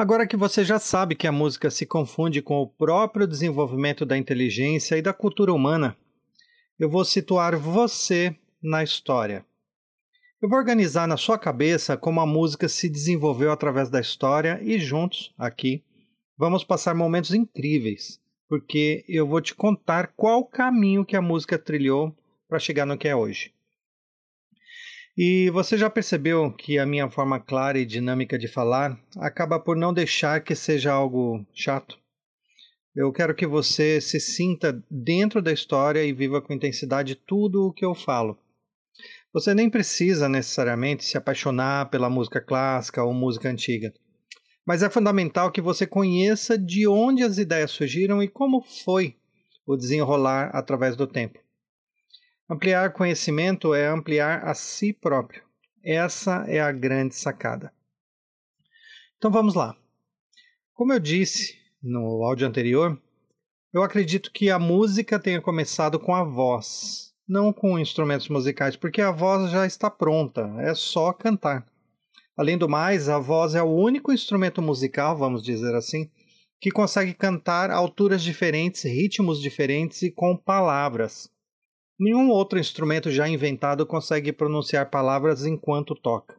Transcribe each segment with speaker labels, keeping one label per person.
Speaker 1: Agora que você já sabe que a música se confunde com o próprio desenvolvimento da inteligência e da cultura humana, eu vou situar você na história. Eu vou organizar na sua cabeça como a música se desenvolveu através da história e juntos, aqui, vamos passar momentos incríveis, porque eu vou te contar qual caminho que a música trilhou para chegar no que é hoje. E você já percebeu que a minha forma clara e dinâmica de falar acaba por não deixar que seja algo chato? Eu quero que você se sinta dentro da história e viva com intensidade tudo o que eu falo. Você nem precisa necessariamente se apaixonar pela música clássica ou música antiga, mas é fundamental que você conheça de onde as ideias surgiram e como foi o desenrolar através do tempo. Ampliar conhecimento é ampliar a si próprio. Essa é a grande sacada. Então vamos lá. Como eu disse no áudio anterior, eu acredito que a música tenha começado com a voz, não com instrumentos musicais, porque a voz já está pronta, é só cantar. Além do mais, a voz é o único instrumento musical, vamos dizer assim, que consegue cantar alturas diferentes, ritmos diferentes e com palavras. Nenhum outro instrumento já inventado consegue pronunciar palavras enquanto toca.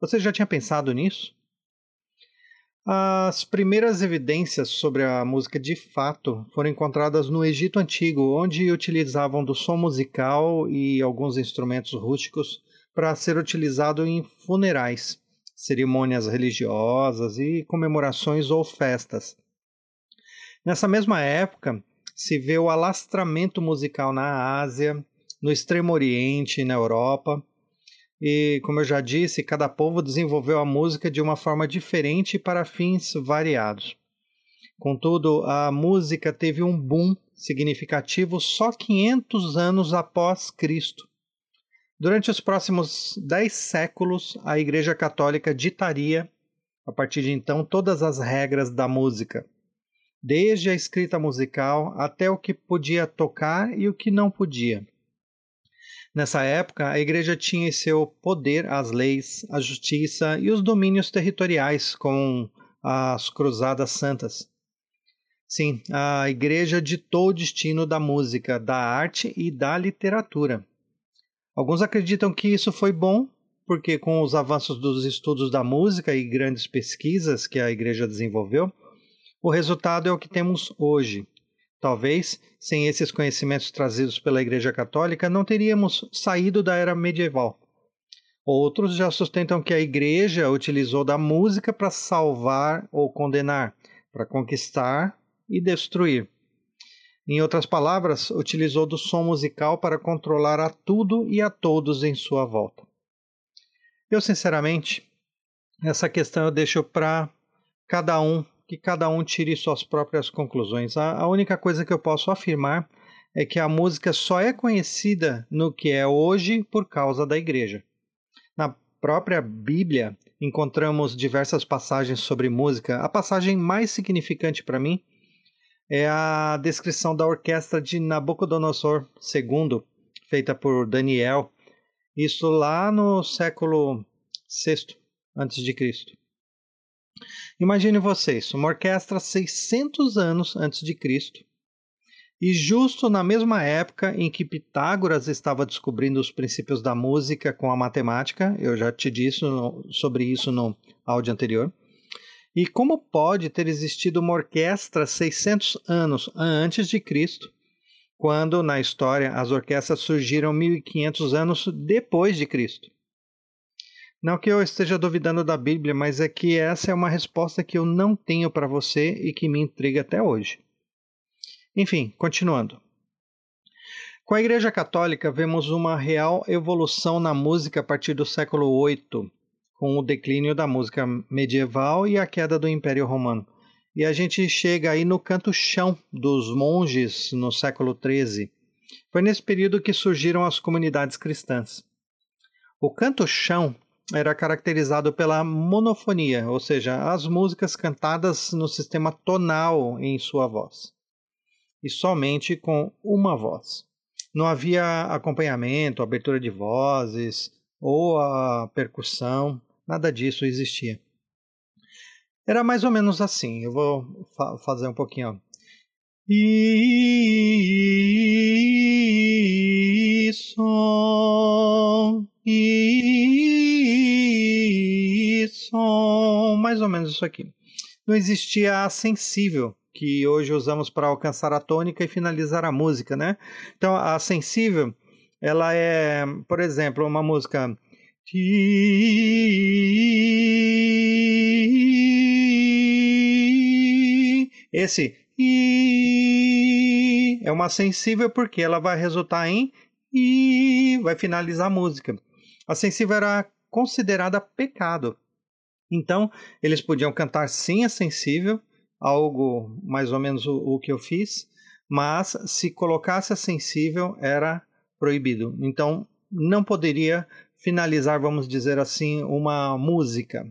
Speaker 1: Você já tinha pensado nisso? As primeiras evidências sobre a música de fato foram encontradas no Egito Antigo, onde utilizavam do som musical e alguns instrumentos rústicos para ser utilizado em funerais, cerimônias religiosas e comemorações ou festas. Nessa mesma época, se vê o alastramento musical na Ásia, no Extremo Oriente e na Europa. E, como eu já disse, cada povo desenvolveu a música de uma forma diferente para fins variados. Contudo, a música teve um boom significativo só 500 anos após Cristo. Durante os próximos dez séculos, a Igreja Católica ditaria, a partir de então, todas as regras da música desde a escrita musical até o que podia tocar e o que não podia. Nessa época, a igreja tinha em seu poder as leis, a justiça e os domínios territoriais, com as Cruzadas Santas. Sim, a igreja ditou o destino da música, da arte e da literatura. Alguns acreditam que isso foi bom, porque com os avanços dos estudos da música e grandes pesquisas que a igreja desenvolveu, o resultado é o que temos hoje. Talvez, sem esses conhecimentos trazidos pela Igreja Católica, não teríamos saído da era medieval. Outros já sustentam que a Igreja utilizou da música para salvar ou condenar, para conquistar e destruir. Em outras palavras, utilizou do som musical para controlar a tudo e a todos em sua volta. Eu, sinceramente, essa questão eu deixo para cada um que cada um tire suas próprias conclusões. A, a única coisa que eu posso afirmar é que a música só é conhecida no que é hoje por causa da igreja. Na própria Bíblia, encontramos diversas passagens sobre música. A passagem mais significante para mim é a descrição da orquestra de Nabucodonosor II, feita por Daniel, isso lá no século VI antes de Cristo. Imagine vocês, uma orquestra 600 anos antes de Cristo, e justo na mesma época em que Pitágoras estava descobrindo os princípios da música com a matemática, eu já te disse sobre isso no áudio anterior. E como pode ter existido uma orquestra 600 anos antes de Cristo, quando na história as orquestras surgiram 1500 anos depois de Cristo? Não que eu esteja duvidando da Bíblia, mas é que essa é uma resposta que eu não tenho para você e que me intriga até hoje. Enfim, continuando. Com a Igreja Católica, vemos uma real evolução na música a partir do século VIII, com o declínio da música medieval e a queda do Império Romano. E a gente chega aí no canto-chão dos monges no século XIII. Foi nesse período que surgiram as comunidades cristãs. O canto-chão era caracterizado pela monofonia, ou seja, as músicas cantadas no sistema tonal em sua voz, e somente com uma voz. Não havia acompanhamento, abertura de vozes ou a percussão, nada disso existia. Era mais ou menos assim. Eu vou fa fazer um pouquinho. Ó. E mais ou menos isso aqui. Não existia a sensível que hoje usamos para alcançar a tônica e finalizar a música, né? Então a sensível, ela é, por exemplo, uma música esse i é uma sensível porque ela vai resultar em e vai finalizar a música. A sensível era considerada pecado. Então, eles podiam cantar sim a sensível, algo mais ou menos o, o que eu fiz, mas se colocasse a sensível era proibido. Então, não poderia finalizar, vamos dizer assim, uma música.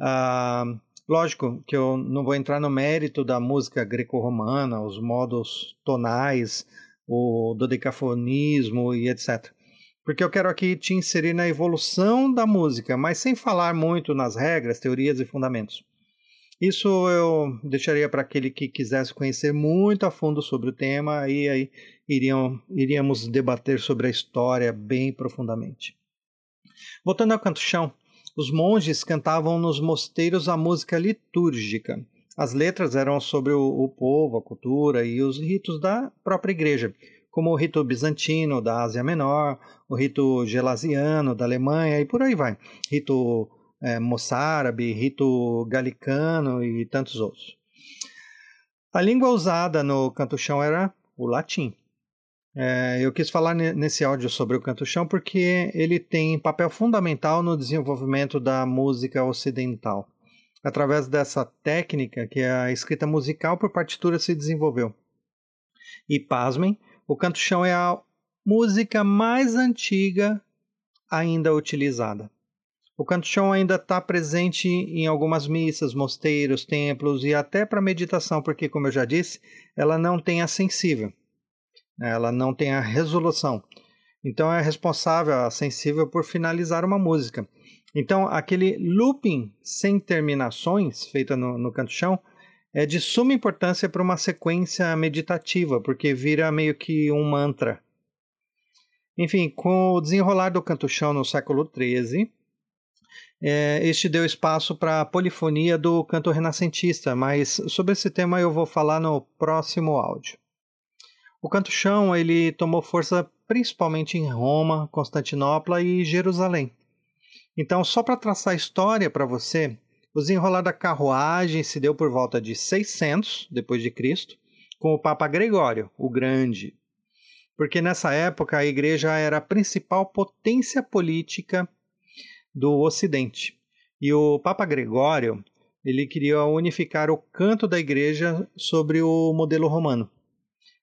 Speaker 1: Ah, Lógico que eu não vou entrar no mérito da música greco-romana, os modos tonais, o dodecafonismo e etc. Porque eu quero aqui te inserir na evolução da música, mas sem falar muito nas regras, teorias e fundamentos. Isso eu deixaria para aquele que quisesse conhecer muito a fundo sobre o tema e aí iriam, iríamos debater sobre a história bem profundamente. Voltando ao canto chão, os monges cantavam nos mosteiros a música litúrgica. As letras eram sobre o, o povo, a cultura e os ritos da própria igreja, como o rito bizantino da Ásia Menor, o rito gelasiano da Alemanha e por aí vai. Rito é, moçárabe, rito galicano e tantos outros. A língua usada no canto-chão era o latim. É, eu quis falar nesse áudio sobre o canto-chão porque ele tem papel fundamental no desenvolvimento da música ocidental. Através dessa técnica que a escrita musical por partitura se desenvolveu. E pasmem, o canto-chão é a música mais antiga ainda utilizada. O canto-chão ainda está presente em algumas missas, mosteiros, templos e até para meditação, porque, como eu já disse, ela não tem a sensível ela não tem a resolução. Então é responsável, sensível por finalizar uma música. Então aquele looping sem terminações feita no, no canto chão é de suma importância para uma sequência meditativa, porque vira meio que um mantra. Enfim, com o desenrolar do canto chão no século XIII, é, este deu espaço para a polifonia do canto renascentista, mas sobre esse tema eu vou falar no próximo áudio. O canto-chão ele tomou força principalmente em Roma, Constantinopla e Jerusalém. Então, só para traçar a história para você, o desenrolar da carruagem se deu por volta de 600 depois de Cristo, com o Papa Gregório, o Grande. Porque nessa época a igreja era a principal potência política do Ocidente. E o Papa Gregório, ele queria unificar o canto da igreja sobre o modelo romano.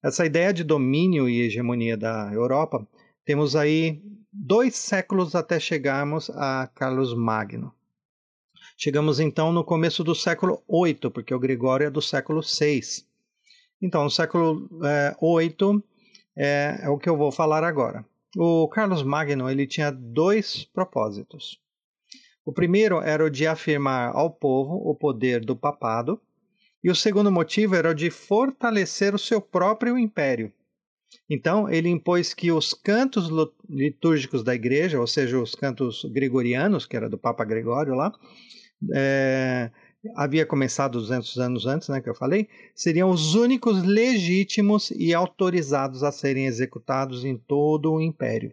Speaker 1: Essa ideia de domínio e hegemonia da Europa, temos aí dois séculos até chegarmos a Carlos Magno. Chegamos então no começo do século VIII, porque o Gregório é do século VI. Então, no século VIII é, é, é o que eu vou falar agora. O Carlos Magno ele tinha dois propósitos. O primeiro era o de afirmar ao povo o poder do papado e o segundo motivo era o de fortalecer o seu próprio império. Então, ele impôs que os cantos litúrgicos da igreja, ou seja, os cantos gregorianos, que era do Papa Gregório lá, é, havia começado 200 anos antes, né, que eu falei, seriam os únicos legítimos e autorizados a serem executados em todo o império.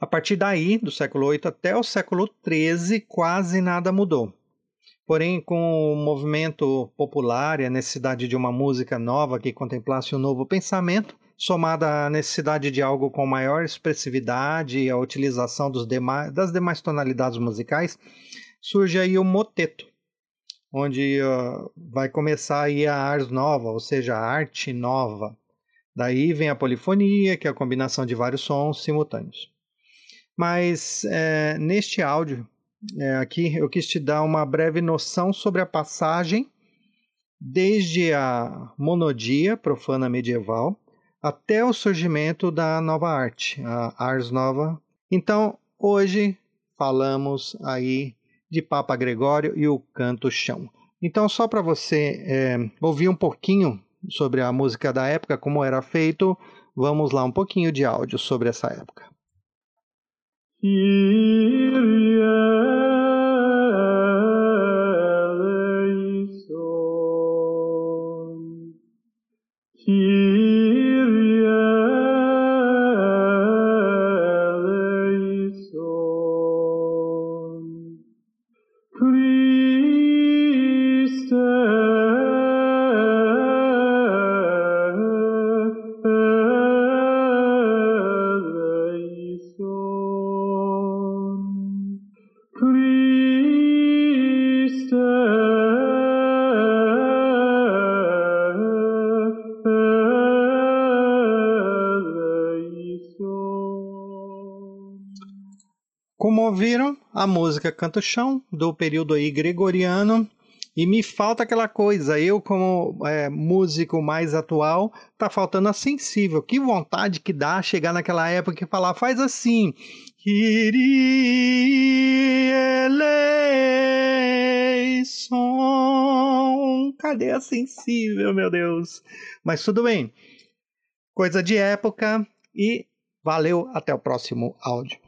Speaker 1: A partir daí, do século VIII até o século XIII, quase nada mudou. Porém, com o movimento popular e a necessidade de uma música nova que contemplasse um novo pensamento, somada à necessidade de algo com maior expressividade e a utilização demais, das demais tonalidades musicais, surge aí o moteto, onde uh, vai começar aí a ars nova, ou seja, a arte nova. Daí vem a polifonia, que é a combinação de vários sons simultâneos. Mas é, neste áudio é, aqui eu quis te dar uma breve noção sobre a passagem desde a monodia profana medieval até o surgimento da nova arte, a Ars Nova. Então, hoje falamos aí de Papa Gregório e o Canto Chão. Então, só para você é, ouvir um pouquinho sobre a música da época, como era feito, vamos lá um pouquinho de áudio sobre essa época. Como ouviram, a música Canto Chão, do período aí gregoriano, e me falta aquela coisa, eu como é, músico mais atual, tá faltando a sensível. Que vontade que dá chegar naquela época e falar, faz assim. Cadê a sensível, meu Deus? Mas tudo bem. Coisa de época e valeu, até o próximo áudio.